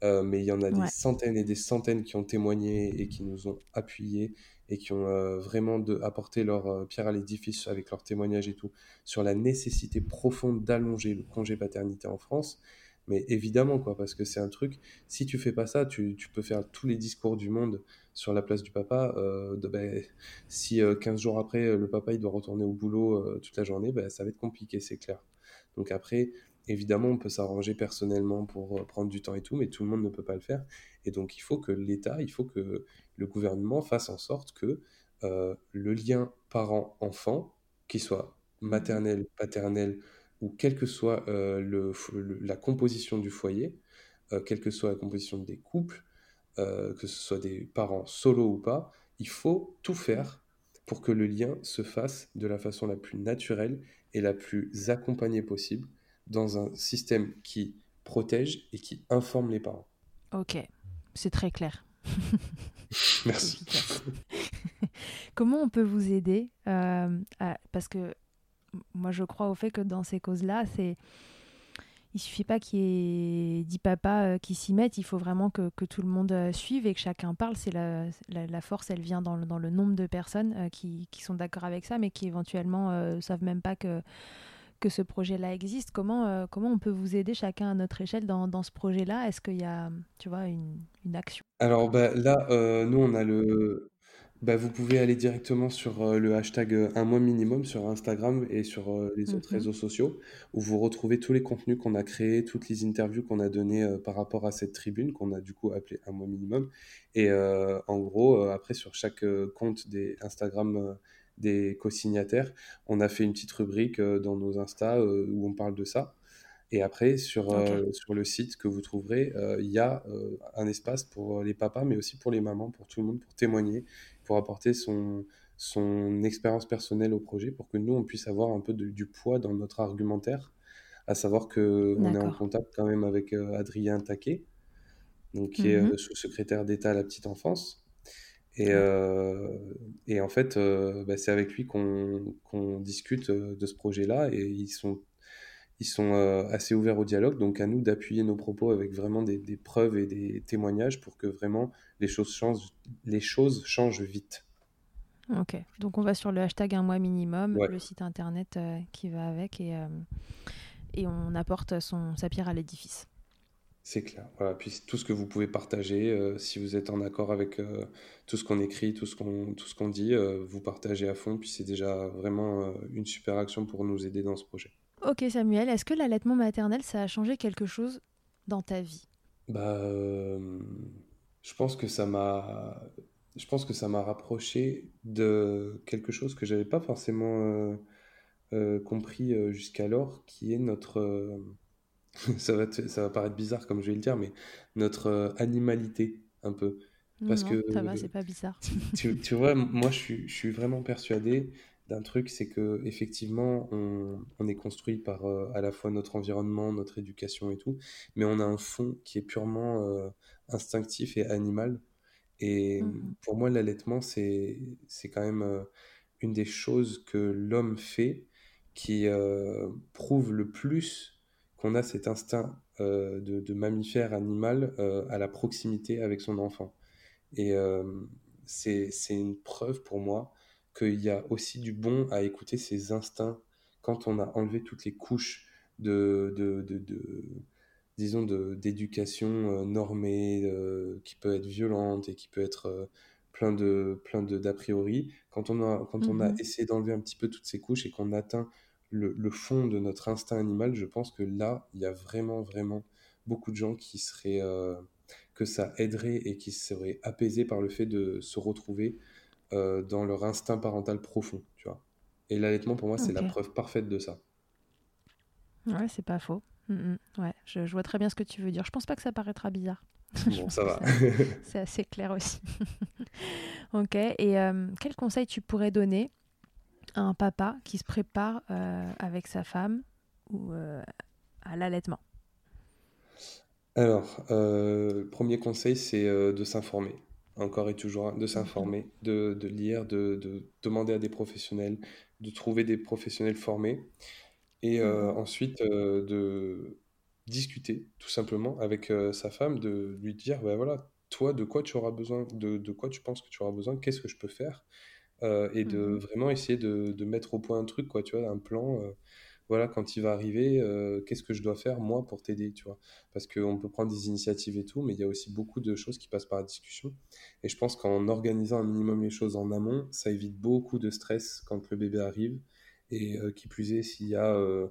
euh, mais il y en a des centaines et des centaines qui ont témoigné et qui nous ont appuyés et qui ont vraiment de, apporté leur pierre à l'édifice avec leur témoignage et tout sur la nécessité profonde d'allonger le congé paternité en France mais évidemment, quoi, parce que c'est un truc, si tu fais pas ça, tu, peux faire tous les discours du monde sur la place du papa. Euh, ben, si 15 euh, jours après, le papa doit retourner au boulot euh, toute la journée, ben, ça va être compliqué, c'est clair. Donc après, évidemment, on peut s'arranger personnellement pour prendre du temps et tout, mais tout le monde ne peut pas le faire. Et donc il faut que l'État, il faut que le gouvernement fasse en sorte que le lien parent-enfant, qu'il soit maternel, paternel, ou quelle que soit euh, le, la composition du foyer, euh, quelle que soit la composition des couples, euh, que ce soit des parents solo ou pas, il faut tout faire pour que le lien se fasse de la façon la plus naturelle et la plus accompagnée possible dans un système qui protège et qui informe les parents. Ok, c'est très clair. Merci. Comment on peut vous aider Parce que moi, je crois au fait que dans ces causes-là, c'est il suffit pas qu'il y ait dix papas euh, qui s'y mettent, il faut vraiment que, que, tout le monde euh, suive et que chacun parle. C'est la, la, force, elle vient dans le, dans le nombre de personnes euh, qui, qui, sont d'accord avec ça, mais qui éventuellement ne savent même pas que, que ce projet-là existe. Comment, comment on peut vous aider chacun à notre échelle dans, dans ce projet-là? Est-ce qu'il y a, tu vois, une, une action? Alors bah, là, nous, on a le, bah, vous pouvez aller directement sur euh, le hashtag euh, un mois minimum sur Instagram et sur euh, les autres mhm. réseaux sociaux où vous retrouvez tous les contenus qu'on a créés, toutes les interviews qu'on a données par rapport à cette tribune qu'on a du coup appelée un mois minimum. Et en gros, après sur chaque compte des Instagram des co-signataires, on a fait une petite rubrique dans nos Insta où on parle de ça. Et après, sur, sur le site que vous trouverez, il y a un espace pour les papas, mais aussi pour les mamans, pour tout le monde, pour témoigner pour apporter son, son expérience personnelle au projet pour que nous, on puisse avoir un peu du poids dans notre argumentaire, à savoir qu'on est en contact quand même avec euh, Adrien Taquet, donc, qui est mmh sous-secrétaire d'État à la petite enfance. Et, euh, et en fait, euh, bah, c'est avec lui qu'on discute de ce projet-là et ils sont, ils sont assez ouverts au dialogue. Donc à nous d'appuyer nos propos avec vraiment des, des, preuves et des témoignages pour que vraiment les choses changent, les choses changent vite. Ok, donc on va sur le hashtag un mois minimum, le site internet euh, qui va avec et, euh, et on apporte son, sa pierre à l'édifice. C'est clair. Voilà. Puis tout ce que vous pouvez partager, euh, si vous êtes en accord avec tout ce qu'on écrit, tout ce qu'on tout ce qu'on dit, vous partagez à fond. Puis c'est déjà vraiment une super action pour nous aider dans ce projet. Ok Samuel, est-ce que l'allaitement maternel ça a changé quelque chose dans ta vie? Bah, je pense que ça m'a, je pense que ça m'a rapproché de quelque chose que j'avais pas forcément compris jusqu'alors, qui est notre, ça va, ça va paraître bizarre comme je vais le dire, mais notre animalité un peu. Parce non, que ça va, c'est pas bizarre. tu, tu, vois, moi je suis, je suis vraiment persuadé d'un truc, c'est que effectivement, on, on est construit par euh, à la fois notre environnement, notre éducation et tout, mais on a un fond qui est purement euh, instinctif et animal. Et mmh pour moi, l'allaitement, c'est c'est quand même euh, une des choses que l'homme fait qui prouve le plus qu'on a cet instinct de, de, mammifère animal à la proximité avec son enfant. Et c'est une preuve pour moi qu'il y a aussi du bon à écouter ses instincts quand on a enlevé toutes les couches de, de, de, disons, d'éducation euh, normée, euh, qui peut être violente et qui peut être euh, plein de plein de d'a priori. Quand on a, quand on a mmh essayé d'enlever un petit peu toutes ces couches et qu'on atteint le, le, fond de notre instinct animal, je pense que là, il y a vraiment, vraiment beaucoup de gens qui seraient, que ça aiderait et qui seraient apaisés par le fait de se retrouver euh, dans leur instinct parental profond, tu vois. Et l'allaitement, pour moi, c'est la preuve parfaite de ça. Ouais, c'est pas faux. Mm, mm. ouais, je, vois très bien ce que tu veux dire. Je pense pas que ça paraîtra bizarre. Bon, ça va. c'est assez clair aussi. ok. Et euh, quel conseil tu pourrais donner à un papa qui se prépare euh, avec sa femme ou à l'allaitement? Alors, premier conseil, c'est de s'informer encore et toujours, de s'informer, de, de, lire, de, de, demander à des professionnels, de trouver des professionnels formés, et euh, mhm. ensuite euh, de discuter tout simplement avec euh, sa femme, de lui dire, ben voilà, toi, de quoi tu auras besoin, de, de quoi tu penses que tu auras besoin, qu'est-ce que je peux faire, et de mhm. vraiment essayer de, de, mettre au point un truc, quoi, tu vois, un plan voilà, quand il va arriver, euh, qu'est-ce que je dois faire moi pour t'aider, tu vois? Parce qu'on peut prendre des initiatives et tout, mais il y a aussi beaucoup de choses qui passent par la discussion. Et je pense qu'en organisant un minimum les choses en amont, ça évite beaucoup de stress quand le bébé arrive. Et euh, qui plus est, s'il y a euh,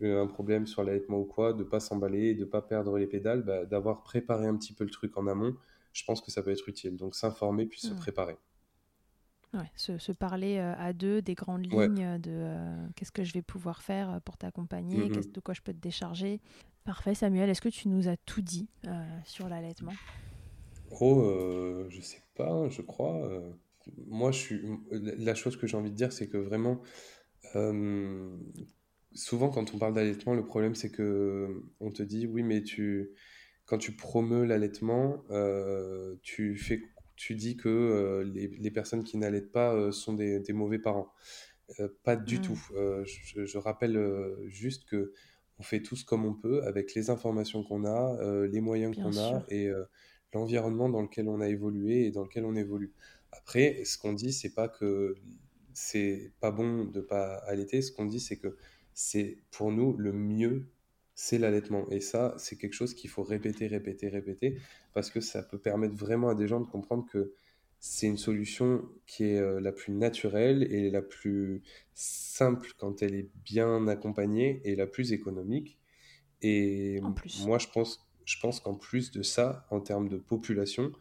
un problème sur l'allaitement ou quoi, de pas s'emballer, de pas perdre les pédales, bah, d'avoir préparé un petit peu le truc en amont, je pense que ça peut être utile. Donc s'informer puis se mmh. préparer. Ouais, se, parler euh, à deux des grandes lignes de euh, qu'est-ce que je vais pouvoir faire euh, pour t'accompagner, mm de quoi je peux te décharger. Parfait, Samuel. Est-ce que tu nous as tout dit sur l'allaitement? Oh, je sais pas, je crois. moi, je suis. La chose que j'ai envie de dire, c'est que vraiment, souvent, quand on parle d'allaitement, le problème, c'est que on te dit, oui, mais tu, quand tu promeus l'allaitement, tu fais tu dis que euh, les, personnes qui n'allaitent pas euh, sont des, mauvais parents. Euh, pas du mmh. tout. Je, rappelle juste que on fait tous comme on peut avec les informations qu'on a, les moyens qu'on a et l'environnement dans lequel on a évolué et dans lequel on évolue. Après, ce qu'on dit, c'est pas que c'est pas bon de pas allaiter. Ce qu'on dit, c'est que c'est pour nous le mieux c'est l'allaitement. Et ça, c'est quelque chose qu'il faut répéter, répéter, répéter, parce que ça peut permettre vraiment à des gens de comprendre que c'est une solution qui est euh, la plus naturelle et la plus simple quand elle est bien accompagnée et la plus économique. Et moi, je pense, je pense qu'en plus de ça, en termes de population,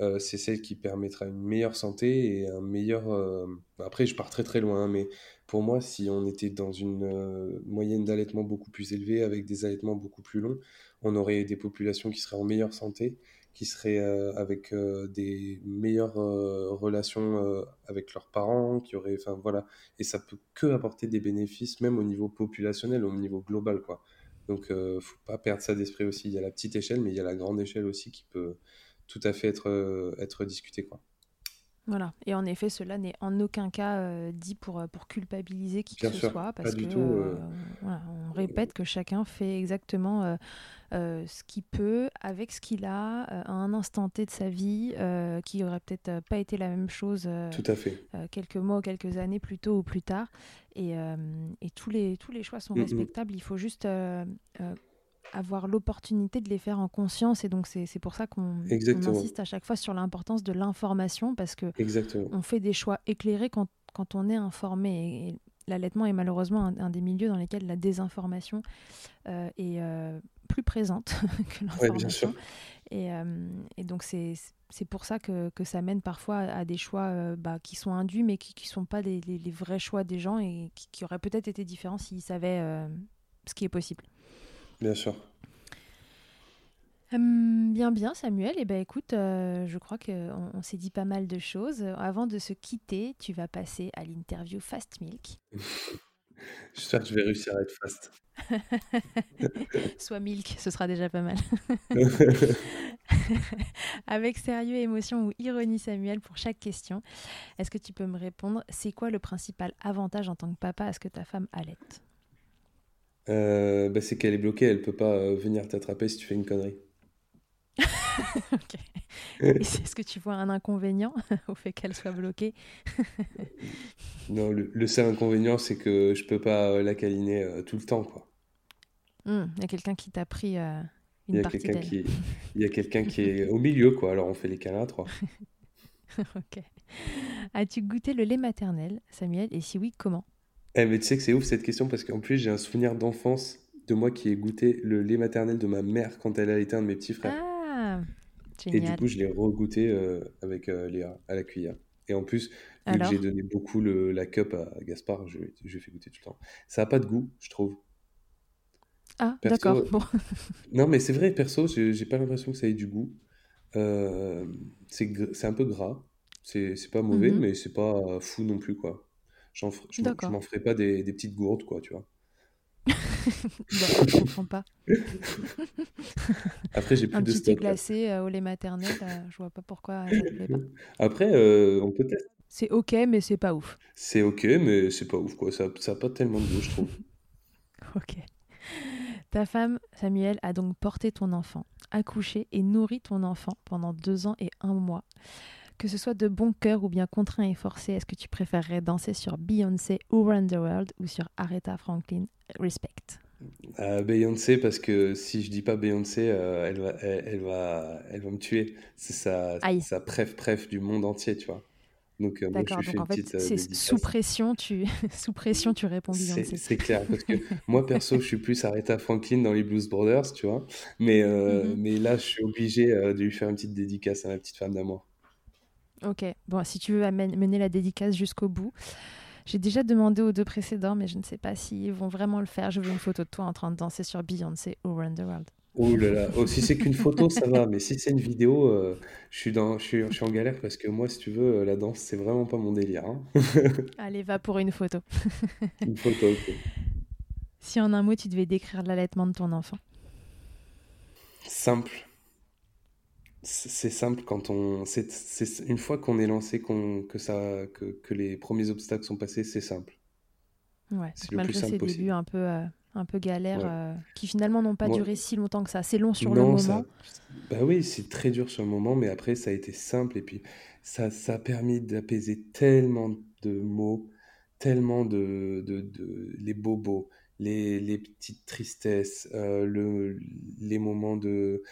euh, c'est celle qui permettra une meilleure santé et un meilleur. Euh, après, je pars très très loin, hein, mais pour moi, si on était dans une euh, moyenne d'allaitement beaucoup plus élevée, avec des allaitements beaucoup plus longs, on aurait des populations qui seraient en meilleure santé, qui seraient avec des meilleures relations avec leurs parents, qui auraient. Enfin voilà. Et ça peut que apporter des bénéfices, même au niveau populationnel, au niveau global, quoi. Donc, faut pas perdre ça d'esprit aussi. Il y a la petite échelle, mais il y a la grande échelle aussi qui peut tout à fait être, euh, être discuté. Quoi. Voilà, et en effet, cela n'est en aucun cas euh, dit pour, euh, pour culpabiliser qui que ce soit, parce que on répète que chacun fait exactement ce qu'il peut avec ce qu'il a à un instant T de sa vie, qui aurait peut-être pas été la même chose Tout à fait. quelques mois ou quelques années plus tôt ou plus tard. Et, et tous, les, tous les choix sont respectables, il faut juste avoir l'opportunité de les faire en conscience. Et donc, c'est pour ça qu'on insiste à chaque fois sur l'importance de l'information, parce que on fait des choix éclairés quand, quand on est informé. l'allaitement est malheureusement un, des milieux dans lesquels la désinformation est plus présente que l'information. et, et, donc c'est pour ça que, que, ça mène parfois à des choix bah, qui sont induits, mais qui ne sont pas les, les, vrais choix des gens et qui, qui auraient peut-être été différents s'ils savaient ce qui est possible. Bien sûr. Hum, bien, bien, Samuel. Eh ben, écoute, euh, je crois qu'on on, s'est dit pas mal de choses. Avant de se quitter, tu vas passer à l'interview Fast Milk. J'espère que je vais réussir à être fast. Soit milk, ce sera déjà pas mal. Avec sérieux, émotion ou ironie, Samuel, pour chaque question, est-ce que tu peux me répondre C'est quoi le principal avantage en tant que papa à ce que ta femme allaite euh, bah, C'est qu'elle est bloquée, elle peut pas euh, venir t'attraper si tu fais une connerie. ok. Est-ce que tu vois un inconvénient au fait qu'elle soit bloquée? Non, le, seul inconvénient, c'est que je peux pas euh, la câliner euh, tout le temps, quoi. Hmm, il y a quelqu'un qui t'a pris une partie d'elle. Qui... Il y a quelqu'un qui est au milieu, quoi. Alors on fait les câlins à trois. ok. As-tu goûté le lait maternel, Samuel? Et si oui, comment? Eh, mais tu sais que c'est ouf cette question parce qu'en plus j'ai un souvenir d'enfance de moi qui ai goûté le lait maternel de ma mère quand elle a été un de mes petits frères. Ah et du coup, je l'ai regoûté euh, avec euh, Léa à la cuillère. Et en plus, vu que j'ai donné beaucoup le, la cup à Gaspard, je, je fais goûter tout le temps. Ça n'a pas de goût, je trouve. Ah, d'accord. Bon. non, mais c'est vrai, perso, j'ai pas l'impression que ça ait du goût. Euh, c'est un peu gras. C'est pas mauvais, mm-hmm. mais c'est pas fou non plus, quoi. Je m'en ferai pas des, des, petites gourdes, quoi, tu vois. Je je comprends pas. Après, j'ai plus un de petit glacé euh, au lait maternel, euh, je vois pas pourquoi ça plaît pas. Après, euh, on peut tester. C'est ok, mais c'est pas ouf. C'est ok, mais c'est pas ouf, quoi. Ça n'a pas tellement de goût, je trouve. ok. Ta femme, Samuel, a donc porté ton enfant, accouché et nourri ton enfant pendant deux ans et un mois. Que ce soit de bon cœur ou bien contraint et forcé, est-ce que tu préférerais danser sur Beyoncé ou Run the World ou sur Aretha Franklin? Respect euh, Beyoncé parce que si je dis pas Beyoncé, euh, elle, va, elle, va, elle va me tuer. C'est sa, sa préf préf du monde entier, tu vois. Donc, euh, D'accord, donc en fait, c'est sous pression, tu sous pression, tu réponds Beyoncé. C'est clair, parce que moi perso, je suis plus Aretha Franklin dans les Blues Brothers, tu vois. Mais, mm-hmm. mais là, je suis obligé de lui faire une petite dédicace à ma petite femme d'amour. Ok, bon, si tu veux mener la dédicace jusqu'au bout. J'ai déjà demandé aux deux précédents, mais je ne sais pas s'ils vont vraiment le faire. Je veux une photo de toi en train de danser sur Beyoncé ou Run the World. Oh là là, oh, si c'est qu'une photo, ça va, mais si c'est une vidéo, euh, je, suis dans, je, suis, je suis en galère parce que moi, si tu veux, euh, la danse, c'est vraiment pas mon délire. Hein. Allez, va pour une photo. une photo, ok. Si en un mot, tu devais décrire l'allaitement de ton enfant? Simple c'est simple quand on. C'est une fois qu'on est lancé, que, ça, que, que, les premiers obstacles sont passés, c'est simple. Ouais, malgré ces débuts un peu, euh, un peu galères, euh, qui finalement n'ont pas duré si longtemps que ça. C'est long sur le moment. Bah oui, c'est très dur sur le moment, mais après, ça a été simple. Et puis, ça, ça a permis d'apaiser tellement de mots, tellement de, de, de les bobos, les, petites tristesses, euh, le, les moments de,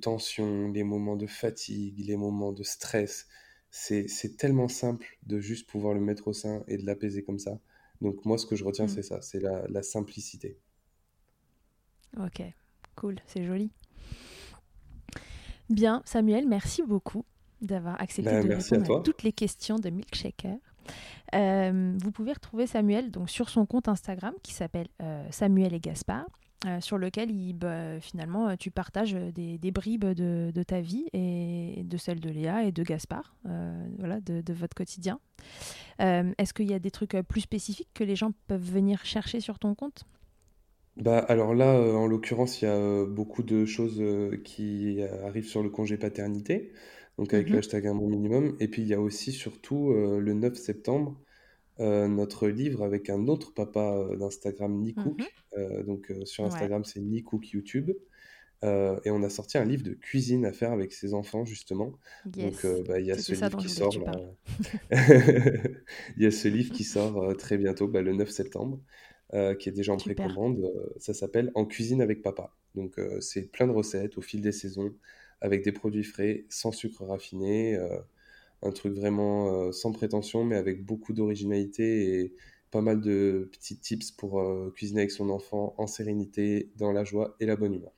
tension, les moments de fatigue, les moments de stress. C'est tellement simple de juste pouvoir le mettre au sein et de l'apaiser comme ça. Donc moi, ce que je retiens, mm. c'est ça, c'est la, simplicité. Ok, cool, c'est joli. Bien, Samuel, merci beaucoup d'avoir accepté ben, de répondre à, toutes les questions de Milkshaker. Euh, vous pouvez retrouver Samuel donc, sur son compte Instagram qui s'appelle euh, Samuel et Gaspard. Euh, sur lequel il, bah, finalement tu partages des, bribes de, ta vie et de celle de Léa et de Gaspard, voilà, de, votre quotidien. Est-ce qu'il y a des trucs plus spécifiques que les gens peuvent venir chercher sur ton compte? Bah, alors là, en l'occurrence, il y a beaucoup de choses qui arrivent sur le congé paternité donc avec le mmh hashtag un bon minimum. Et puis il y a aussi surtout euh, le 9 septembre euh, notre livre avec un autre papa euh, d'Instagram, Nikook. Mmh donc sur Instagram, c'est Nikook YouTube. et on a sorti un livre de cuisine à faire avec ses enfants, justement. Donc, bah, il y a ce livre qui sort. il y a ce livre qui sort très bientôt, bah, le 9 septembre, qui est déjà en précommande. ça s'appelle En cuisine avec papa. Donc, c'est plein de recettes au fil des saisons avec des produits frais, sans sucre raffiné, euh, un truc vraiment euh, sans prétention, mais avec beaucoup d'originalité et, pas mal de petits tips pour cuisiner avec son enfant en sérénité, dans la joie et la bonne humeur.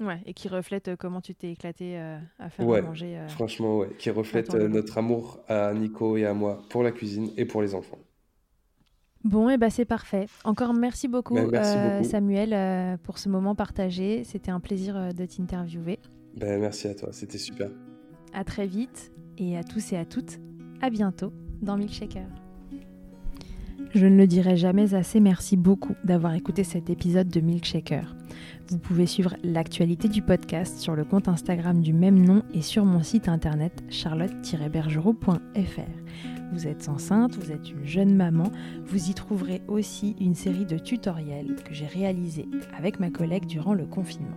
Ouais, et qui reflète comment tu t'es éclaté à faire manger. franchement, ouais, qui reflète notre amour à Nico et à moi pour la cuisine et pour les enfants. Bon, et eh ben c'est parfait. Encore merci beaucoup, ben, euh, Samuel, euh, pour ce moment partagé. C'était un plaisir euh, de t'interviewer. Ben, merci à toi, c'était super. À très vite, et à tous et à toutes, à bientôt dans Milkshaker. Je ne le dirai jamais assez, merci beaucoup d'avoir écouté cet épisode de Milkshaker. Vous pouvez suivre l'actualité du podcast sur le compte Instagram du même nom et sur mon site internet charlotte-bergerot.fr vous êtes enceinte, vous êtes une jeune maman, vous y trouverez aussi une série de tutoriels que j'ai réalisés avec ma collègue durant le confinement.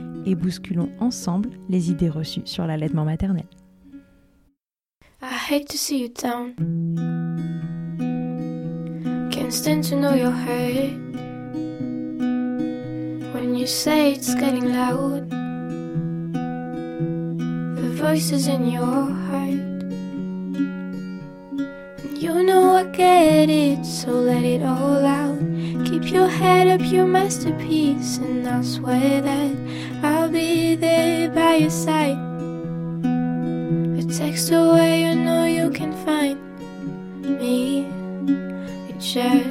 et bousculons ensemble les idées reçues sur l'allaitement maternel. I hate to see you down. Can't stand to know your hurt. When you say it's getting loud, the voices in your heart. You know I get it, so let it all out. Keep your head up, your masterpiece, and I'll swear that I'll be there by your side. A text away, you know you can find me. It just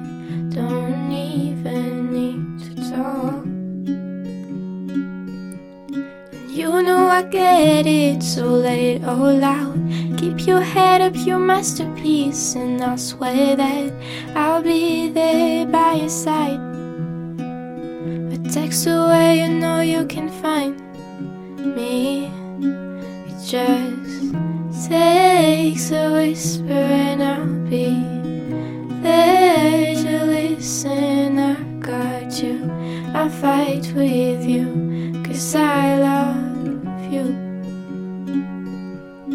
It, so let it all out. Keep your head up, your masterpiece, and I'll swear that I'll be there by your side. A text away, you know you can find me. It just takes a whisper and I'll be there to listen. I got you, I fight with you,